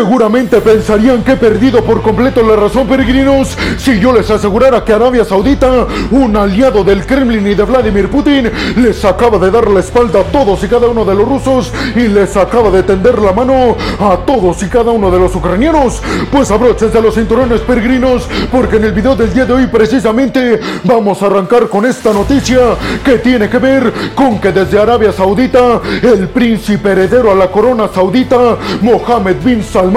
Seguramente pensarían que he perdido por completo la razón, peregrinos, si yo les asegurara que Arabia Saudita, un aliado del Kremlin y de Vladimir Putin, les acaba de dar la espalda a todos y cada uno de los rusos y les acaba de tender la mano a todos y cada uno de los ucranianos. Pues abróchense los cinturones peregrinos, porque en el video del día de hoy precisamente vamos a arrancar con esta noticia que tiene que ver con que desde Arabia Saudita, el príncipe heredero a la corona saudita, Mohammed bin Salman,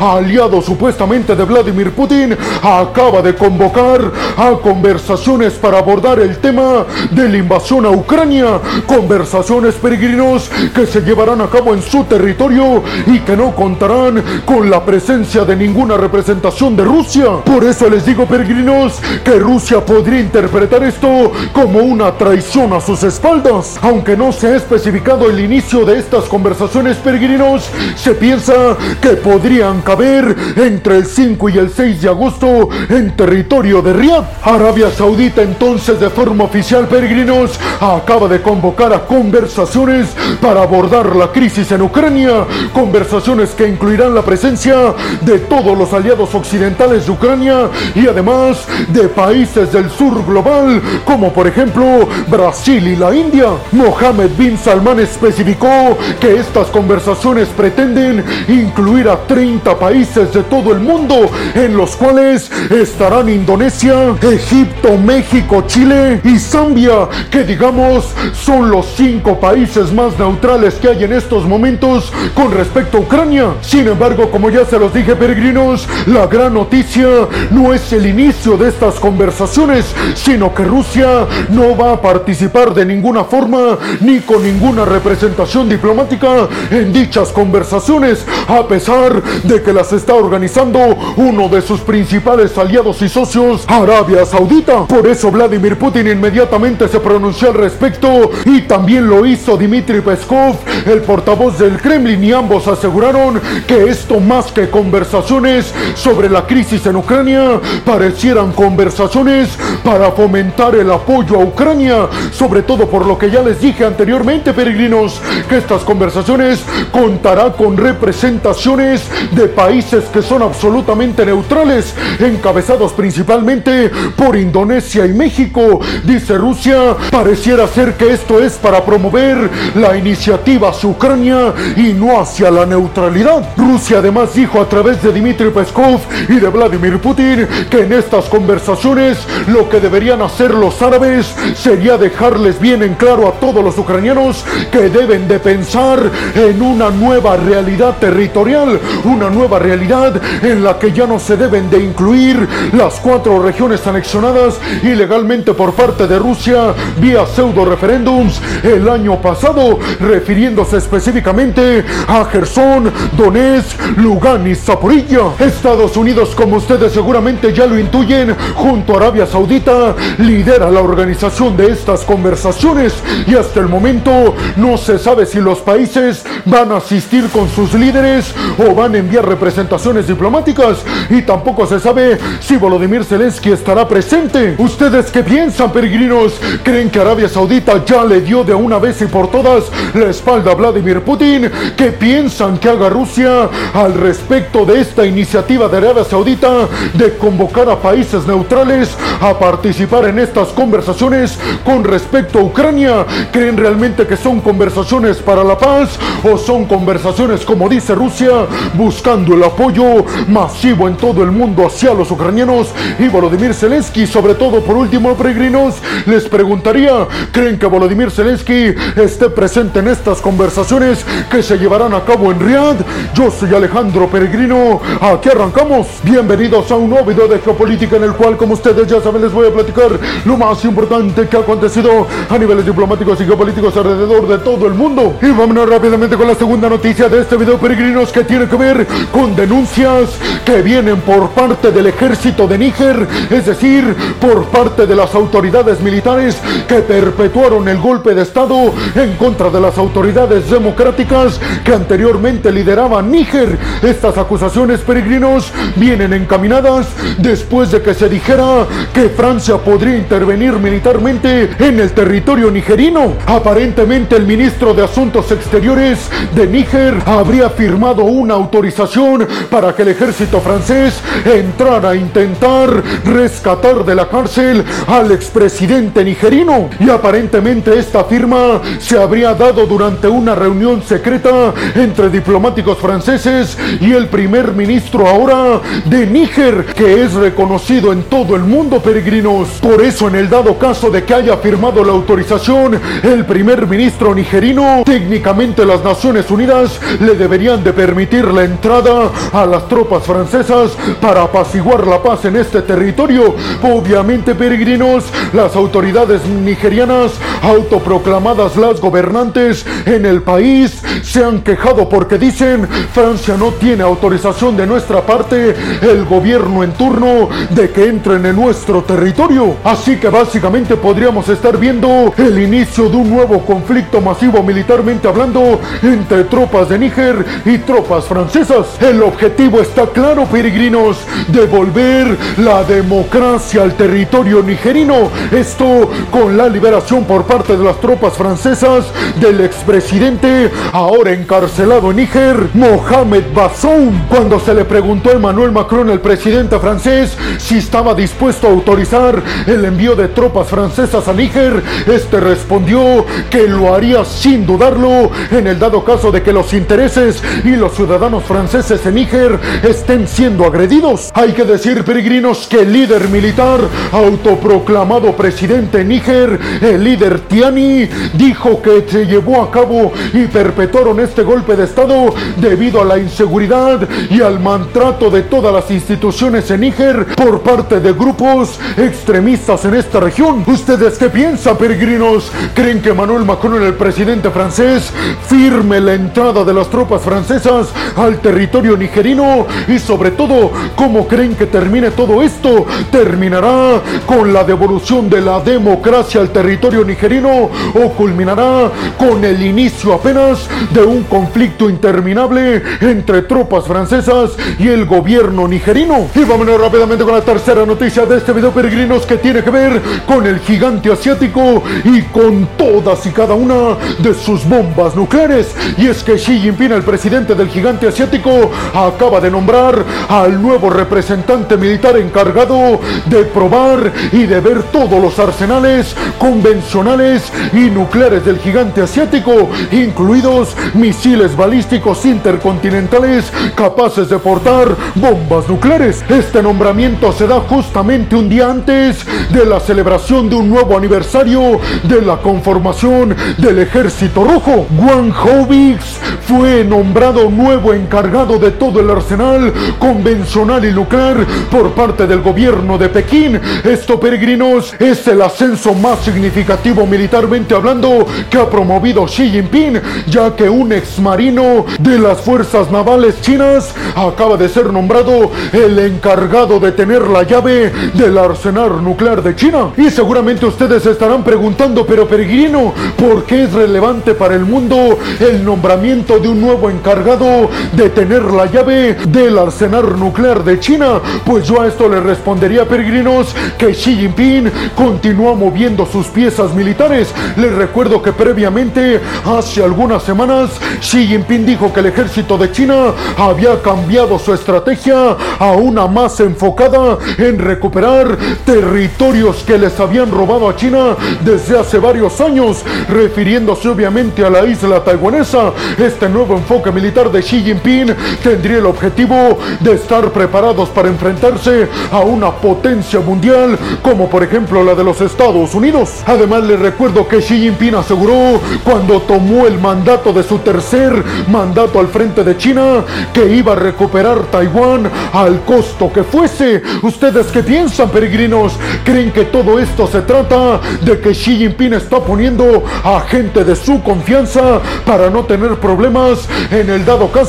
aliado supuestamente de Vladimir Putin, acaba de convocar a conversaciones para abordar el tema de la invasión a Ucrania. Conversaciones peregrinos que se llevarán a cabo en su territorio y que no contarán con la presencia de ninguna representación de Rusia. Por eso les digo peregrinos que Rusia podría interpretar esto como una traición a sus espaldas. Aunque no se ha especificado el inicio de estas conversaciones peregrinos, se piensa que podrían caber entre el 5 y el 6 de agosto en territorio de Riyadh. Arabia Saudita entonces de forma oficial peregrinos acaba de convocar a conversaciones para abordar la crisis en Ucrania, conversaciones que incluirán la presencia de todos los aliados occidentales de Ucrania y además de países del sur global como por ejemplo Brasil y la India. Mohammed bin Salman especificó que estas conversaciones pretenden incluir a 30 países de todo el mundo, en los cuales estarán Indonesia, Egipto, México, Chile y Zambia, que digamos son los cinco países más neutrales que hay en estos momentos con respecto a Ucrania. Sin embargo, como ya se los dije peregrinos, la gran noticia no es el inicio de estas conversaciones, sino que Rusia no va a participar de ninguna forma ni con ninguna representación diplomática en dichas conversaciones, a pesar de que las está organizando uno de sus principales aliados y socios, Arabia Saudita. Por eso Vladimir Putin inmediatamente se pronunció al respecto y también lo hizo Dmitry Peskov, el portavoz del Kremlin, y ambos aseguraron que esto más que conversaciones sobre la crisis en Ucrania parecieran conversaciones para fomentar el apoyo a Ucrania, sobre todo por lo que ya les dije anteriormente, peregrinos, que estas conversaciones contará con representaciones de países que son absolutamente neutrales, encabezados principalmente por Indonesia y México. Dice Rusia, pareciera ser que esto es para promover la iniciativa hacia Ucrania y no hacia la neutralidad. Rusia además dijo a través de Dmitry Peskov y de Vladimir Putin que en estas conversaciones lo que deberían hacer los árabes sería dejarles bien en claro a todos los ucranianos que deben de pensar en una nueva realidad territorial, una nueva realidad en la que ya no se deben de incluir las cuatro regiones anexionadas ilegalmente por parte de Rusia vía pseudo referéndums el año pasado, refiriéndose específicamente a Gerson, Donetsk, Lugan y Zaporilla. Estados Unidos, como ustedes seguramente ya lo intuyen, junto a Arabia Saudita, lidera la organización de estas conversaciones y hasta el momento no se sabe si los países van a asistir con sus líderes o van a enviar representaciones diplomáticas y tampoco se sabe si Volodymyr Zelensky estará presente. ¿Ustedes qué piensan, peregrinos? ¿Creen que Arabia Saudita ya le dio de una vez y por todas la espalda a Vladimir Putin? ¿Qué piensan que haga Rusia al respecto de esta iniciativa de Arabia Saudita de convocar a países neutrales a participar en estas conversaciones con respecto a Ucrania? ¿Creen realmente que son conversaciones para la paz o son conversaciones, como dice Rusia, buscando el apoyo masivo en todo el mundo hacia los ucranianos y Volodymyr Zelensky? Sobre todo, por último, peregrinos, les preguntaría, ¿creen que Volodymyr Zelensky esté presente en estas conversaciones que se llevarán a cabo en Riyadh? Yo soy Alejandro Peregrino, aquí arrancamos. Bienvenidos a un nuevo video de geopolítica en el cual, como ustedes ya saben, les voy a platicar lo más importante que ha acontecido a niveles diplomáticos y geopolíticos alrededor de todo el mundo. Y vámonos rápidamente con la segunda noticia de este video, peregrinos, que tiene que ver con denuncias que vienen por parte del ejército de Níger, es decir, por parte de las autoridades militares que perpetuaron el golpe de Estado en contra de las autoridades democráticas que anteriormente lideraban Níger. Estas acusaciones, peregrinos, vienen encaminadas después de que se dijera que Francia podría intervenir militarmente en el territorio nigerino. Aparentemente el ministro de Asuntos Exteriores de Níger habría firmado una autorización para que el ejército francés entrara a intentar rescatar de la cárcel al expresidente nigerino. Y aparentemente esta firma se habría dado durante una reunión secreta entre diplomáticos franceses y el primer ministro ahora de Níger, que es reconocido en todo el mundo, peregrinos. Por eso, en el dado caso de que haya firmado la autorización, el primer ministro nigerino, técnicamente las Naciones Unidas le deberían de permitir la entrada a las tropas francesas para apaciguar la paz en este territorio. Obviamente, peregrinos, las autoridades nigerianas, autoproclamadas las gobernantes en el país, se han quejado porque dicen Francia no tiene autorización de nuestra parte, el gobierno en turno, de que entren en nuestro territorio. Así que básicamente podríamos estar viendo el inicio de un nuevo conflicto masivo militarmente hablando entre tropas de Níger y tropas francesas. El objetivo está claro, peregrinos, devolver la democracia al territorio nigerino. Esto con la liberación por parte de las tropas francesas del expresidente ahora encarcelado en Níger, Mohamed Bazoum. Cuando se le preguntó a Emmanuel Macron, el presidente francés, si estaba dispuesto a autorizar el envío de tropas francesas a Níger, este respondió que lo haría sin dudarlo en el dado caso de que los intereses y los ciudadanos franceses en Níger estén siendo agredidos. Hay que decir, peregrinos, que el líder militar, autoproclamado presidente en Níger, el líder Tiani, dijo que se llevó a cabo y perpetuaron este golpe de Estado debido a la inseguridad y al maltrato de todas las instituciones en Níger por parte de grupos extremistas en esta región. ¿Ustedes qué piensan, peregrinos? ¿Creen que Manuel Macron, el presidente francés, firme la entrada de las tropas francesas al territorio nigerino? Y sobre todo, ¿cómo creen que termine todo esto? ¿Terminará con la devolución de la democracia al territorio nigerino o culminará con el inicio apenas de un conflicto interminable entre tropas francesas y el gobierno nigerino? Y vámonos rápidamente con la tercera noticia de este video, peregrinos, que tiene que ver con el gigante asiático y con todas y cada una de sus bombas nucleares. Y es que Xi Jinping, el presidente del gigante asiático, acaba de nombrar al nuevo representante militar encargado de probar y de ver todos los arsenales convencionales y nucleares del gigante asiático, incluidos misiles balísticos intercontinentales capaces de portar bombas nucleares. Este nombramiento se da justamente un día antes de la celebración de un nuevo aniversario de la conformación del Ejército Rojo. Wang Hobix fue nombrado nuevo encargado de todo el arsenal convencional y nuclear por parte del gobierno de Pekín. Esto, peregrinos, es el ascenso más significativo militarmente hablando que ha promovido Xi Jinping, ya que un ex marino de las fuerzas navales chinas acaba de ser nombrado el encargado de tener la llave del arsenal nuclear de China. Y seguramente ustedes estarán preguntando, pero peregrino, ¿por qué es relevante para el mundo el nombramiento de un nuevo encargado de tener la llave del arsenal nuclear de China? Pues yo a esto le respondería, peregrinos, que Xi Jinping continúa moviendo sus piezas militares. Les recuerdo que previamente, hace algunas semanas, Xi Jinping dijo que el ejército de China había cambiado su estrategia a una más enfocada en recuperar territorios que les habían robado a China desde hace varios años, refiriéndose obviamente a la isla taiwanesa. Este nuevo enfoque militar de Xi Jinping tendría el objetivo de estar preparados para enfrentarse a una potencia mundial como por ejemplo la de los Estados Unidos. Además les recuerdo que Xi Jinping aseguró cuando tomó el mandato de su tercer mandato al frente de China que iba a recuperar Taiwán al costo que fuese. ¿Ustedes qué piensan, peregrinos? ¿Creen que todo esto se trata de que Xi Jinping está poniendo a gente de su confianza para no tener problemas en el dado caso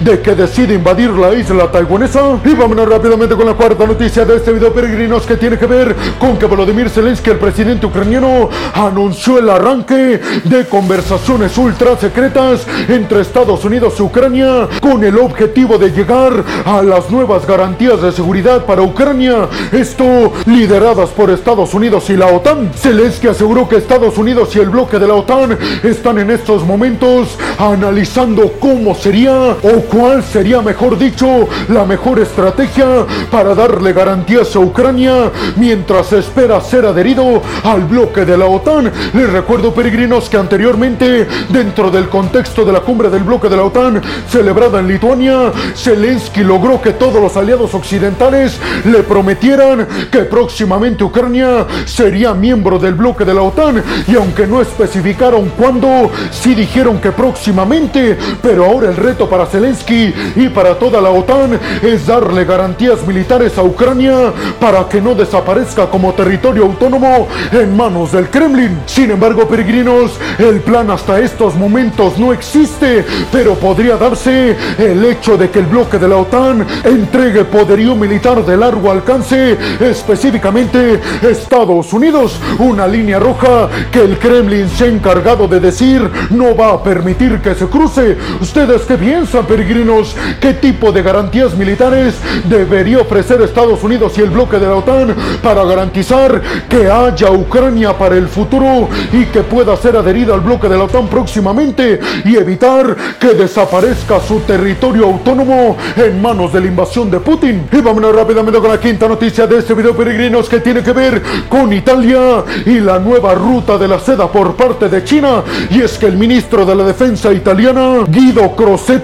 de que decide invadir la isla taiwanesa? Y vámonos rápidamente con la cuarta noticia de este video, peregrinos, que tiene que ver con que Volodymyr Zelensky, el presidente ucraniano, anunció el arranque de conversaciones ultra secretas entre Estados Unidos y Ucrania con el objetivo de llegar a las nuevas garantías de seguridad para Ucrania. Esto lideradas por Estados Unidos y la OTAN. Zelensky aseguró que Estados Unidos y el bloque de la OTAN están en estos momentos analizando cómo sería o cuál sería, mejor dicho, la mejor estrategia para darle garantías a Ucrania mientras espera ser adherido al bloque de la OTAN. Les recuerdo, peregrinos, que anteriormente, dentro del contexto de la cumbre del bloque de la OTAN celebrada en Lituania, Zelensky logró que todos los aliados occidentales le prometieran que próximamente Ucrania sería miembro del bloque de la OTAN y aunque no especificaron cuándo, sí dijeron que próximamente, pero ahora el reto para Zelensky y para toda la OTAN es darle garantías militares a Ucrania para que no desaparezca como territorio autónomo en manos del Kremlin. Sin embargo, peregrinos, el plan hasta estos momentos no existe, pero podría darse el hecho de que el bloque de la OTAN entregue poderío militar de largo alcance, específicamente Estados Unidos, una línea roja que el Kremlin se ha encargado de decir no va a permitir que se cruce. ¿Ustedes qué piensan, peregrinos? ¿Qué tipo de garantías militares debería ofrecer Estados Unidos y el bloque de la OTAN para garantizar que haya Ucrania para el futuro y que pueda ser adherida al bloque de la OTAN próximamente y evitar que desaparezca su territorio autónomo en manos de la invasión de Putin? Y vámonos rápidamente con la quinta noticia de este video, peregrinos, que tiene que ver con Italia y la nueva ruta de la seda por parte de China. Y es que el ministro de la Defensa italiana, Guido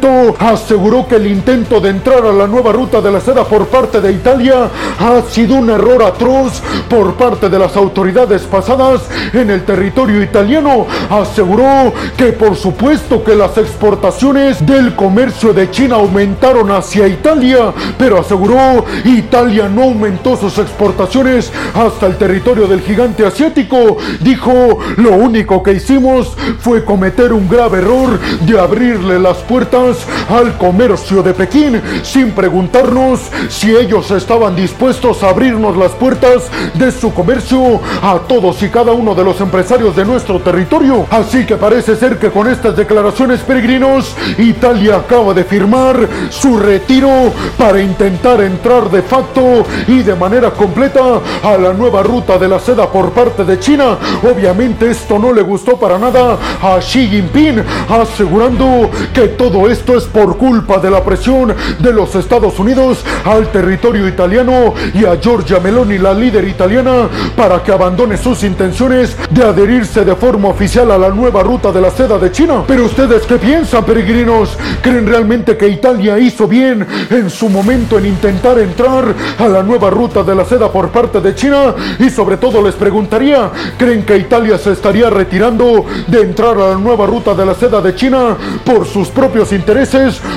Aseguró que el intento de entrar a la nueva ruta de la seda por parte de Italia ha sido un error atroz por parte de las autoridades pasadas en el territorio italiano. Aseguró que por supuesto que las exportaciones del comercio de China aumentaron hacia Italia, pero aseguró Italia no aumentó sus exportaciones hasta el territorio del gigante asiático. Dijo, lo único que hicimos fue cometer un grave error de abrirle las puertas al comercio de Pekín sin preguntarnos si ellos estaban dispuestos a abrirnos las puertas de su comercio a todos y cada uno de los empresarios de nuestro territorio. Así que parece ser que con estas declaraciones peregrinos, Italia acaba de firmar su retiro para intentar entrar de facto y de manera completa a la nueva ruta de la seda por parte de China. Obviamente esto no le gustó para nada a Xi Jinping, asegurando que todo esto es por culpa de la presión de los Estados Unidos al territorio italiano y a Giorgia Meloni, la líder italiana, para que abandone sus intenciones de adherirse de forma oficial a la nueva ruta de la seda de China. Pero ustedes qué piensan, peregrinos? ¿Creen realmente que Italia hizo bien en su momento en intentar entrar a la nueva ruta de la seda por parte de China? Y sobre todo les preguntaría, ¿creen que Italia se estaría retirando de entrar a la nueva ruta de la seda de China por sus propios intereses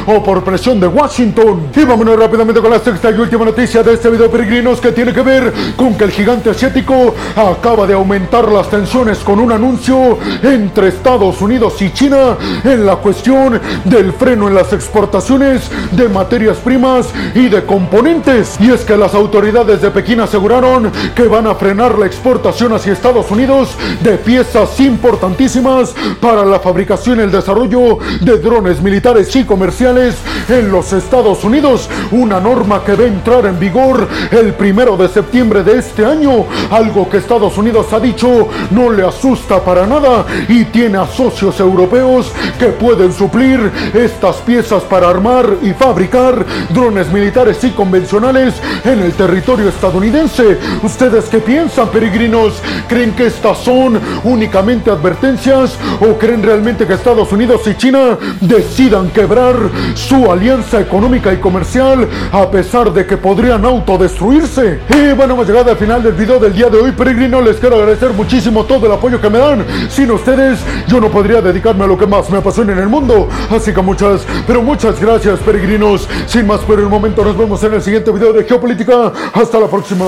o por presión de Washington? Y vámonos rápidamente con la sexta y última noticia de este video, peregrinos, que tiene que ver con que el gigante asiático acaba de aumentar las tensiones con un anuncio entre Estados Unidos y China en la cuestión del freno en las exportaciones de materias primas y de componentes. Y es que las autoridades de Pekín aseguraron que van a frenar la exportación hacia Estados Unidos de piezas importantísimas para la fabricación y el desarrollo de drones militares y comerciales en los Estados Unidos. Una norma que a entrar en vigor el primero de septiembre de este año. Algo que Estados Unidos ha dicho no le asusta para nada y tiene a socios europeos que pueden suplir estas piezas para armar y fabricar drones militares y convencionales en el territorio estadounidense. ¿Ustedes qué piensan, peregrinos? ¿Creen que estas son únicamente advertencias o creen realmente que Estados Unidos y China decidan quebrar su alianza económica y comercial a pesar de que podrían autodestruirse? Y bueno, hemos llegado al final del video del día de hoy, peregrinos. Les quiero agradecer muchísimo todo el apoyo que me dan. Sin ustedes, yo no podría dedicarme a lo que más me apasiona en el mundo. Así que muchas, pero muchas gracias, peregrinos. Sin más por el momento, nos vemos en el siguiente video de Geopolítica. Hasta la próxima.